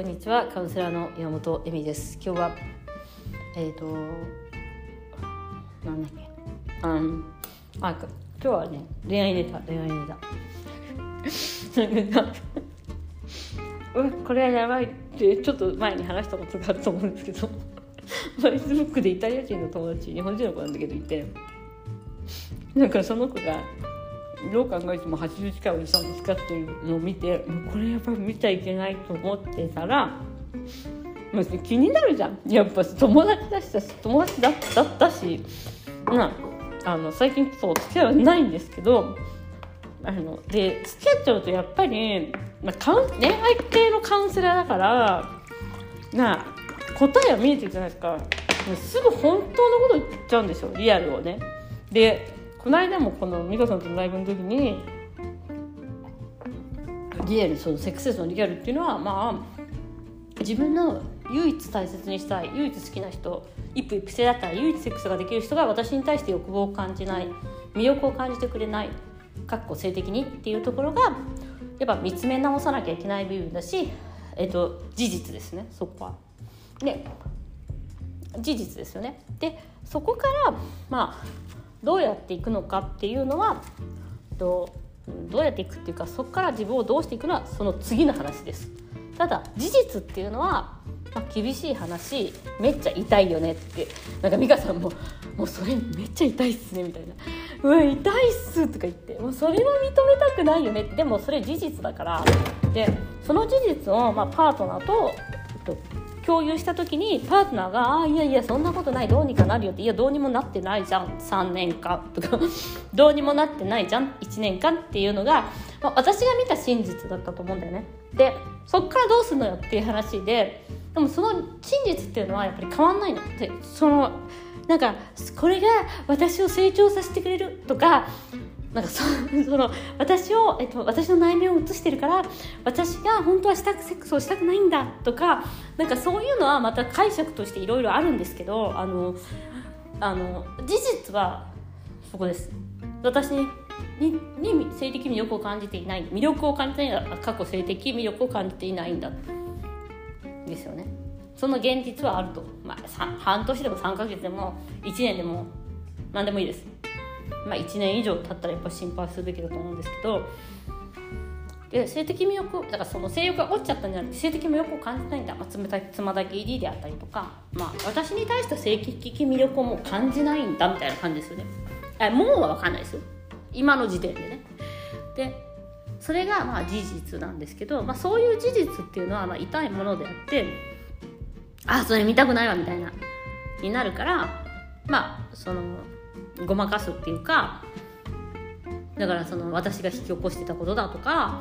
こんにちはカウンセラーの山本恵美です。今日はえっ、ー、となんだっけ？うんあ今日はね恋愛ネタ恋愛ネタ。うんこれはやばいってちょっと前に話したことがあると思うんですけど。フェイスブックでイタリア人の友達日本人の子なんだけどいて。なんかその子がどう考えても80近いおじさんと使ってるのを見てこれやっぱ見ちゃいけないと思ってたらまあ、気になるじゃんやっぱ友達だし友達だだったし、まあ、あの最近そう付き合いはないんですけどあので付き合っちゃうとやっぱり、まあ、カウン恋愛系のカウンセラーだからな答えは見えてるじゃないですかすぐ本当のこと言っちゃうんですよリアルをね。でこの間もこの美香さんとのライブの時にリアルそのセックスレスのリアルっていうのはまあ自分の唯一大切にしたい唯一好きな人一夫一夫制だったら唯一セックスができる人が私に対して欲望を感じない魅力を感じてくれないかっこ性的にっていうところがやっぱ見つめ直さなきゃいけない部分だし、えっと、事実ですねそこは。で事実ですよね。でそこからまあどうやっていくのかっていうのはどうやっていくっていうかそこから自分をどうしていくのはその次の話です。ただ事実っていうのは、まあ、厳しい話めっちゃ痛いよねって。なんか美香さんも「もうそれめっちゃ痛いっすね」みたいな「うわ痛いっす」とか言って「もうそれは認めたくないよね」でもそれ事実だから。でその事実を、まあ、パートナー、と、共有した時にパートナーが「あいやいやそんなことないどうにかなるよ」って「いやどうにもなってないじゃん3年間」とか「どうにもなってないじゃん1 年間」っていうのが、まあ、私が見た真実だったと思うんだよね。でそっからどうするのよっていう話ででもその真実っていうのはやっぱり変わんないのでそのなんかこれが私を成長させてくれるとかなんかそその私を、えっと、私の内面を映してるから私が本当はしたくセックスをしたくないんだとかなんかそういうのはまた解釈としていろいろあるんですけどあのあの事実はそこです。私にに性的魅力を感じていない。魅力を感じていない過去性的魅力を感じていないんだ。ですよね。その現実はあると、まあ、半年でも3ヶ月でも1年でも何でもいいです。まあ、1年以上経ったらやっぱ心配するべきだと思うんですけどで性的魅力だからその性欲が落ちちゃったんじゃなくて性的魅力を感じないんだ、まあ、冷たい妻だけ ED であったりとか、まあ、私に対して性的魅力をもう感じないんだみたいな感じですよね。あもうは分かんないですよ。今の時点でね。でそれがまあ事実なんですけど、まあ、そういう事実っていうのはまあ痛いものであってあそれ見たくないわみたいなになるからまあそのごまかすっていうかだからその私が引き起こしてたことだとか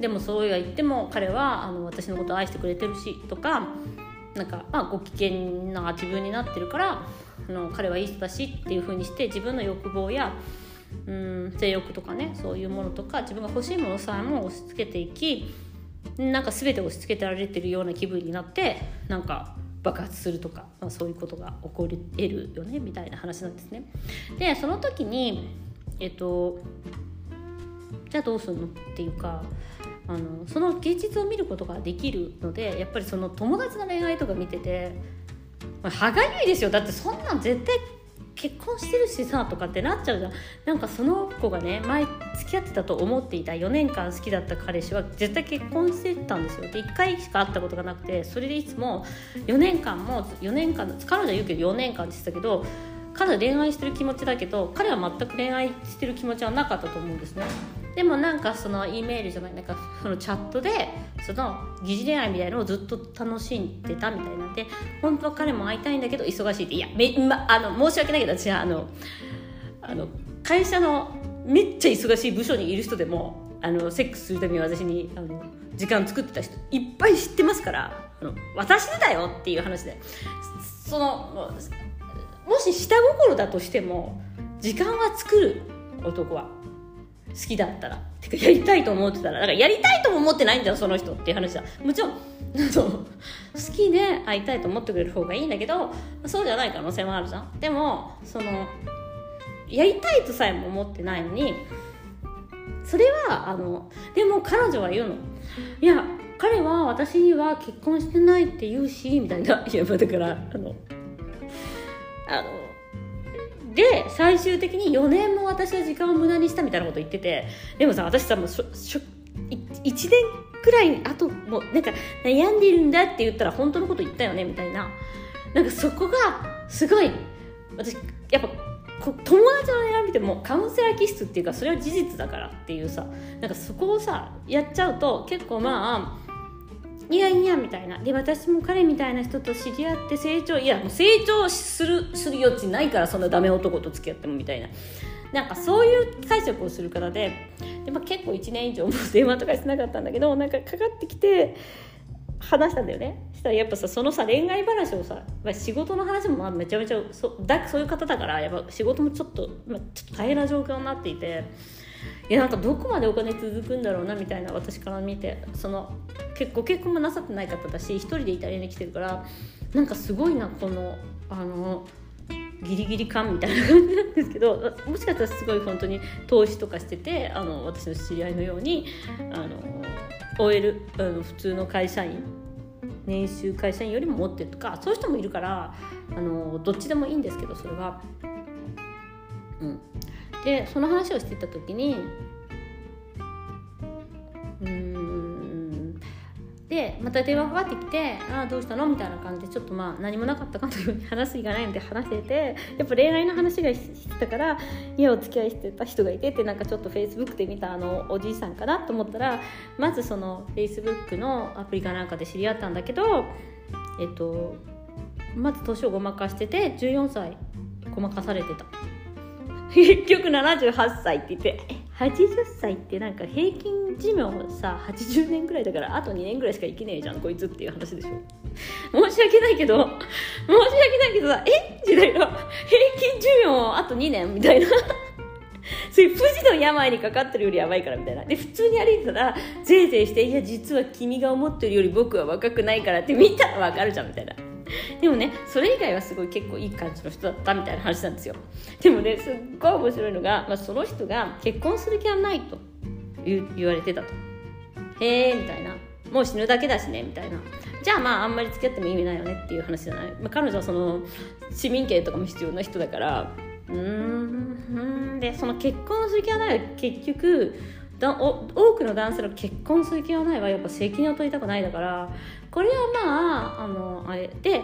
でもそうは言っても彼はあの私のことを愛してくれてるしとかなんか、まあ、ご機嫌な自分になってるからあの彼はいい人だしっていう風にして自分の欲望やうん性欲とかねそういうものとか自分が欲しいものさえも押し付けていきなんか全て押し付けてられてるような気分になってなんか爆発するとか、まあ、そういうことが起こり得るよねみたいな話なんですね。でその時にえっとじゃあどうするのっていうかあのその現実を見ることができるのでやっぱりその友達の恋愛とか見てて、まあ、歯がゆいですよだってそんなん絶対結婚してるしさとかってなっちゃうじゃんなんかその子がね前付き合ってたと思っていた4年間好きだった彼氏は絶対結婚してたんですよ。で1回しか会ったことがなくてそれでいつも4年間も4年間彼女は言うけど4年間って言ってたけど彼は恋愛してる気持ちだけど彼は全く恋愛してる気持ちはなかったと思うんですね。でもなんかその E メールじゃないなんかそのチャットでその疑似恋愛みたいのをずっと楽しんでたみたいな。んで本当は彼も会いたいんだけど忙しいっていやめ、ま、あの申し訳ないけど私はあのあの会社のめっちゃ忙しい部署にいる人でもあのセックスするために私にあの時間作ってた人いっぱい知ってますからあの私でだよっていう話で。そのもし下心だとしても時間は作る男は好きだったらてかやりたいと思ってたらだからやりたいとも思ってないんだよその人っていう話だもちろんそう好きで会いたいと思ってくれる方がいいんだけどそうじゃない可能性もあるじゃん。でもそのやりたいとさえも思ってないのにそれはあのでも彼女は言うの。いや彼は私には結婚してないって言うしみたいな。いやだからあのあので最終的に4年も私は時間を無駄にしたみたいなこと言っててでもさ私さもうしょ1年くらいあともうなんか悩んでるんだって言ったら本当のこと言ったよねみたいな。なんかそこがすごい私やっぱ友達の悩みってもカウンセラー気質っていうかそれは事実だからっていうさなんかそこをさやっちゃうと結構まあいやいやみたいな。で私も彼みたいな人と知り合って成長いやもう成長するする余地ないからそんなダメ男と付き合ってもみたいな。なんかそういう解釈をする方でで、まあ、結構1年以上も電話とかしてなかったんだけどなんかかかってきて話したんだよね。したらやっぱさそのさ恋愛話をさ仕事の話もまあめちゃめちゃそだそういう方だからやっぱ仕事もちょっと、まあ、ちょっと大変な状況になっていていやなんかどこまでお金続くんだろうなみたいな私から見てその結構結婚もなさってない方だし一人でイタリアに来てるからなんかすごいなこのあのギリギリ感みたいな感じなんですけどもしかしたらすごい本当に投資とかしててあの私の知り合いのようにあの OL あの普通の会社員年収会社員よりも持ってるとかそういう人もいるからあのどっちでもいいんですけどそれは。うん、でその話をしてた時にうんでまた電話かかってきて「ああどうしたの?」みたいな感じでちょっとまあ何もなかったかのように話す日がないので話しててやっぱ恋愛の話がしてたから家お付き合いしてた人がいてってなんかちょっとフェイスブックで見たあのおじいさんかなと思ったらまずそのフェイスブックのアプリかなんかで知り合ったんだけどえっとまず年をごまかしてて14歳ごまかされてた結局78歳って言って80歳ってなんか平均寿命さ80年ぐらいだからあと2年ぐらいしか生きねえじゃんこいつっていう話でしょ。申し訳ないけど申し訳ないけどさえ？時代の平均寿命あと2年みたいな。そういう不治の病にかかってるよりやばいからみたいな。で普通に歩いてたらぜいぜいしていや実は君が思ってるより僕は若くないからって見たらわかるじゃんみたいな。でもねそれ以外はすごい結構いい感じの人だったみたいな話なんですよ。でもねすっごい面白いのが、まあ、その人が結婚する気はないと言われてたと。へえみたいな。もう死ぬだけだしねみたいな。じゃあまああんまり付き合っても意味ないよねっていう話じゃない、まあ、彼女はその市民権とかも必要な人だから。うーんでその結婚する気はない結局だお多くの男性の結婚する気はないはやっぱ責任を取りたくないだから。これはまああのあれ。で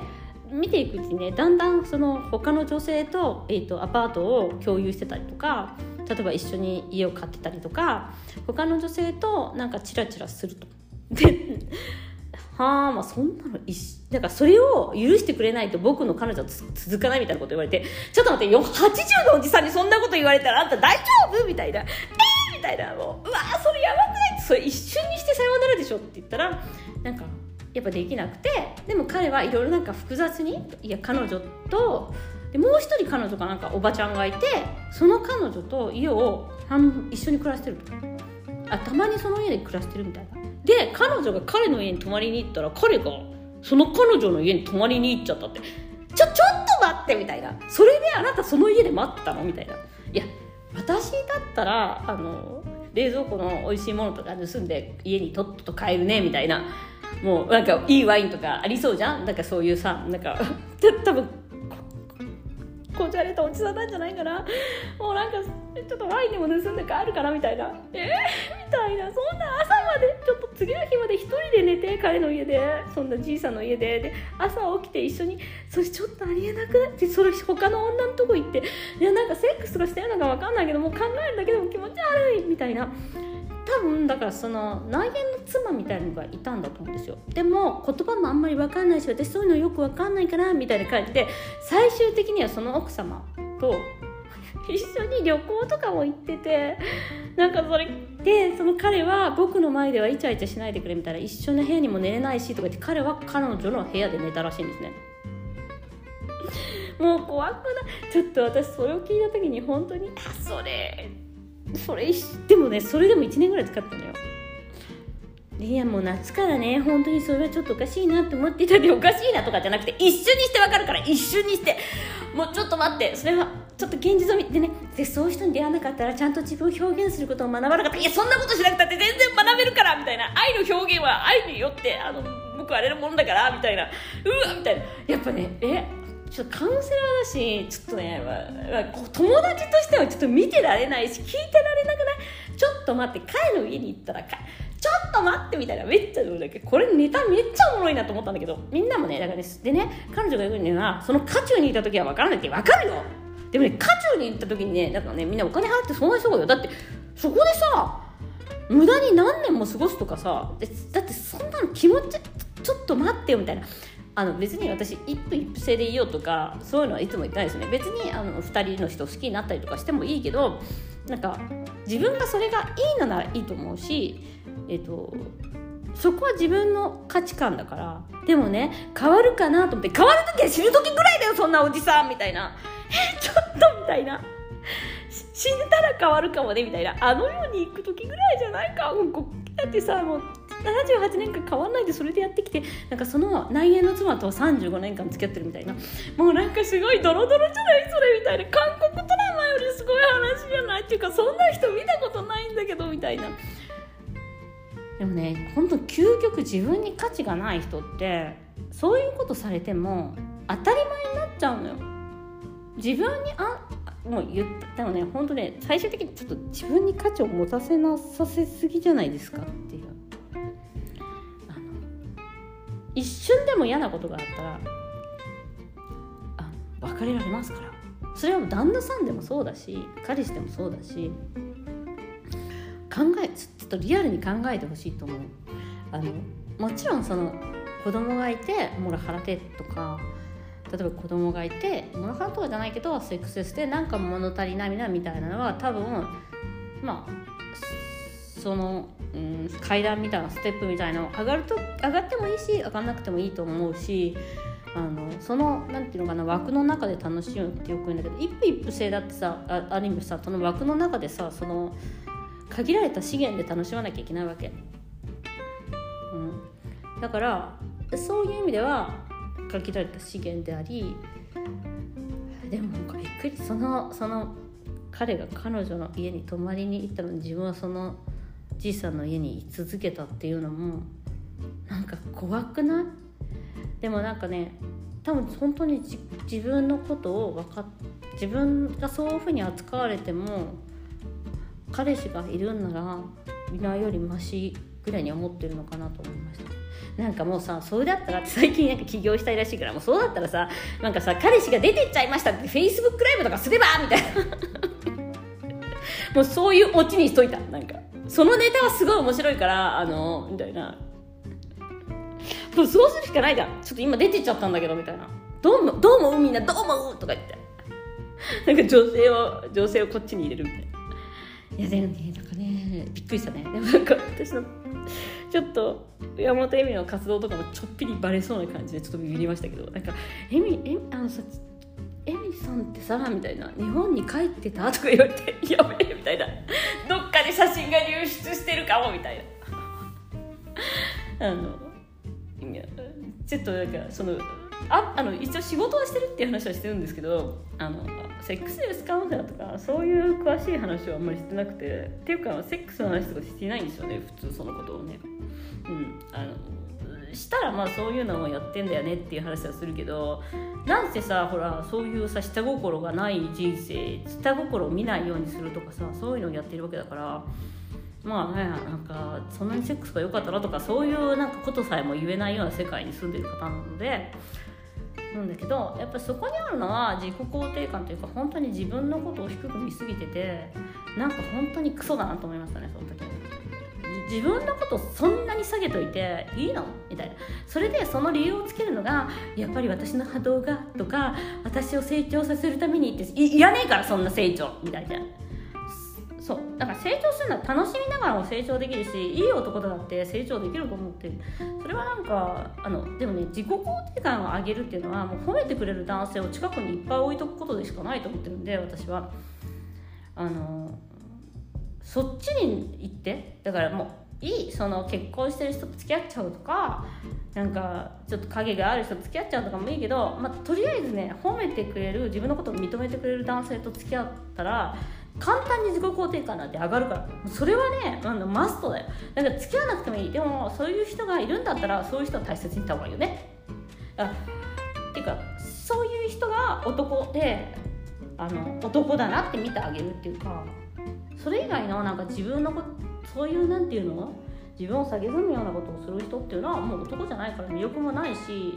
見ていくうちにねだんだんその他の女性と,、えーと、アパートを共有してたりとか例えば一緒に家を買ってたりとか他の女性となんかチラチラすると。で はあまあそんなのだかそれを許してくれないと僕の彼女は続かないみたいなこと言われてちょっと待ってよ80のおじさんにそんなこと言われたらあんた大丈夫？みたいな。えー、みたいな。もううわそれやばくない？それ一瞬にしてさようならでしょ？って言ったらなんかやっぱできなくてでも彼はいろいろなんか複雑にいや彼女とでもう一人彼女かなんかおばちゃんがいてその彼女と家を一緒に暮らしてる。とあたまにその家で暮らしてるみたいな。で彼女が彼の家に泊まりに行ったら彼がその彼女の家に泊まりに行っちゃったって。ちょちょっと待ってみたいな。それであなたその家で待ったのみたいな。いや私だったらあの冷蔵庫の美味しいものとか盗んで家にとっとと帰るねみたいな。もうなんかいいワインとかありそうじゃん？なんかそういうさなんか 多分こじゃれたおじさんなんじゃないかな？もうなんかちょっとワインでも盗んで帰るかな？みたいな。えー、みたいな。そんな朝までちょっと次の日まで一人で寝て彼の家で。そんなじいさんの家で。で朝起きて一緒にそれちょっとありえなくなってそれ他の女のとこ行って。いやなんかセックスとかしてるのか分かんないけどもう考えるだけでも気持ち悪い！みたいな。多分だからその内縁の妻みたいなのがいたんだと思うんですよ。でも言葉もあんまり分かんないし私そういうのよく分かんないからみたいな感じで最終的にはその奥様と 一緒に旅行とかも行っててなんかそれでその彼は僕の前ではイチャイチャしないでくれみたいな一緒の部屋にも寝れないしとか言って彼は彼女の部屋で寝たらしいんですね。もう怖くない？ちょっと私それを聞いた時に本当にあそれそれでもねそれでも1年ぐらい使ったのよ。いやもう夏からね。本当にそれはちょっとおかしいなって思っていたでおかしいなとかじゃなくて一瞬にしてわかるから一瞬にして。もうちょっと待って。それはちょっと現実を見てね。でそういう人に出会わなかったらちゃんと自分を表現することを学ばなかった。いやそんなことしなくたって全然学べるからみたいな。愛の表現は愛によってあの報われるもんだからみたいな。うわみたいな。やっぱねえちょっとカウンセラーだしちょっとね、友達としてはちょっと見てられないし聞いてられなくない？ちょっと待って彼の家に行ったらちょっと待ってみたいなめっちゃだけ。これネタめっちゃおもろいなと思ったんだけどみんなもねだからねでね彼女が言うにはその渦中にいた時は分からないって分かるよでもね渦中に行った時にねだからねみんなお金払ってそんな人がよ。だってそこでさ無駄に何年も過ごすとかさだってそんなの気持ちちょっと待ってよみたいな。あの別に私一夫一夫制でいよとかそういうのはいつも言ってないですね。別にあの2人の人好きになったりとかしてもいいけどなんか自分がそれがいいのならいいと思うしえっ、とそこは自分の価値観だからでもね変わるかなと思って変わる時は死ぬ時ぐらいだよそんなおじさんみたいな。ちょっとみたいな。死んだら変わるかもねみたいな。あの世に行く時ぐらいじゃないか。だってさもう78年間変わんないでそれでやってきてなんかその内縁の妻と35年間付き合ってるみたいな。もうなんかすごいドロドロじゃないそれみたいな。韓国ドラマよりすごい話じゃないっていうかそんな人見たことないんだけどみたいな。でもね本当究極自分に価値がない人ってそういうことされても当たり前になっちゃうのよ。自分にあもう言ったでもね本当ね最終的にちょっと自分に価値を持たせなさせすぎじゃないですかっていう。一瞬でも嫌なことがあったらあ別れられますから。それは旦那さんでもそうだし彼氏でもそうだし考えちょっとリアルに考えてほしいと思う。あのもちろんその子供がいてモラハラでとか例えば子供がいてモラハラとかじゃないけどセックスしてなんか物足りないみたいなのは多分まあその、うん、階段みたいなステップみたいなの上がると上がってもいいし上がんなくてもいいと思うしあのそのなんていうのかな枠の中で楽しむってよく言うんだけど一夫一夫制だってさあある意味さその枠の中でさその限られた資源で楽しまなきゃいけないわけ、うん、だからそういう意味では限られた資源でありでもなんかびっくりそのその彼が彼女の家に泊まりに行ったのに自分はそのじいさんの家に居続けたっていうのもなんか怖くない？でもなんかね多分本当に自分のことを分かっ自分がそういうふうに扱われても彼氏がいるんならいないよりマシぐらいに思ってるのかなと思いました。なんかもうさそれだったら最近なんか起業したいらしいからもうそうだったらさなんかさ彼氏が出てっちゃいましたってフェイスブックライブとかすればみたいな。もうそういうオチにしといた。そのネタはすごい面白いからあのみたいな。もうそうするしかないじゃん。ちょっと今出てっちゃったんだけどみたいな。どうもどうもみんなどうもとか言って。なんか女性を女性をこっちに入れるみたいな。いやでもねなんかねびっくりしたね。でもなんか私のちょっと山本恵美の活動とかもちょっぴりバレそうな感じでちょっとビビりましたけどなんか「恵美あのさエミさんってさ」みたいな「日本に帰ってた?」とか言われて「やべえ」みたいな どっかで写真が流出してるかもみたいな あのちょっとなんかそのああの一応仕事はしてるっていう話はしてるんですけどあのセックスレスカウンセラーとかそういう詳しい話はあんまりしてなくてっていうかセックスの話とかしていないんですよね普通そのことをね。うん、あのしたらまあそういうのもやってんだよねっていう話はするけどなんせさほらそういうさ下心がない人生下心を見ないようにするとかさそういうのをやってるわけだからまあねなんかそんなにセックスが良かったなとかそういうなんかことさえも言えないような世界に住んでる方なのでなんだけどやっぱそこにあるのは自己肯定感というか本当に自分のことを低く見すぎててなんか本当にクソだなと思いましたねその時。自分のことそんなに下げといていいの？みたいな。それでその理由をつけるのがやっぱり私の波動がとか私を成長させるためにっていいらねえからそんな成長みたいなそう。だから成長するのは楽しみながらも成長できるしいい男だって成長できると思ってそれはなんかあのでもね自己肯定感を上げるっていうのはもう褒めてくれる男性を近くにいっぱい置いとくことでしかないと思ってるんで私は。あのそっちに行ってだからもういいその結婚してる人と付き合っちゃうとかなんかちょっと影がある人と付き合っちゃうとかもいいけど、まあ、とりあえずね褒めてくれる自分のことを認めてくれる男性と付き合ったら簡単に自己肯定感なんて上がるから。それはねあのマストだよ。だから付き合わなくてもいい。でもそういう人がいるんだったらそういう人を大切にした方がいいよね。あっていうかそういう人が男であの男だなって見てあげるっていうかそれ以外のなんか自分のこそういうなんていうの？自分を下げずむようなことをする人っていうのはもう男じゃないから魅力もないし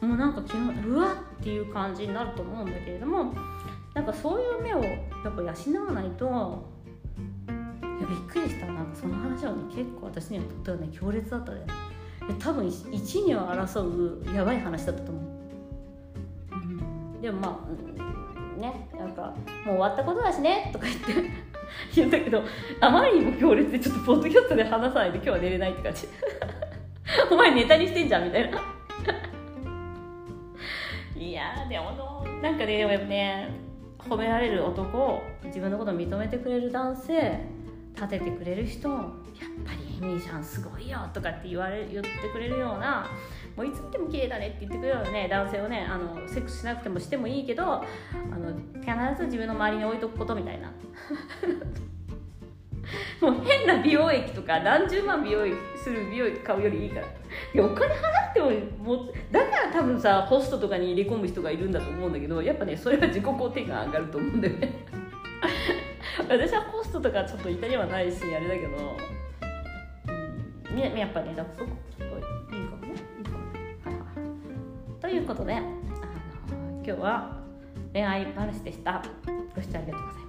もうなんか気のうわっていう感じになると思うんだけれどもなんかそういう目をやっぱ養わないといやびっくりした。なんかその話はね結構私にはとってはね強烈だったね。多分一には争うやばい話だったと思う、うん、でもまあね。なんかもう終わったことだしね。とか言って。言ったけどあまりにも強烈でちょっとポッドキャストで話さないで今日は寝れないって感じ。お前ネタにしてんじゃんみたいな。いやでもなんかねでもやっぱね褒められる男自分のことを認めてくれる男性立ててくれる人やっぱりエミーちゃんすごいよとかって言われ言ってくれるようなもういつ見ても綺麗だねって言ってくれるようなね男性をねあのセックスしなくてもしてもいいけどあの必ず自分の周りに置いとくことみたいな。もう変な美容液とか何十万美容液する美容液買うよりいいから。いやお金払ってももだから多分さホストとかに入れ込む人がいるんだと思うんだけどやっぱねそれは自己肯定感上がると思うんだよね。私はホストとかちょっとイタリアはないしあれだけど、うん、やっぱねだいということであの今日は恋愛話でした。ご視聴ありがとうございます。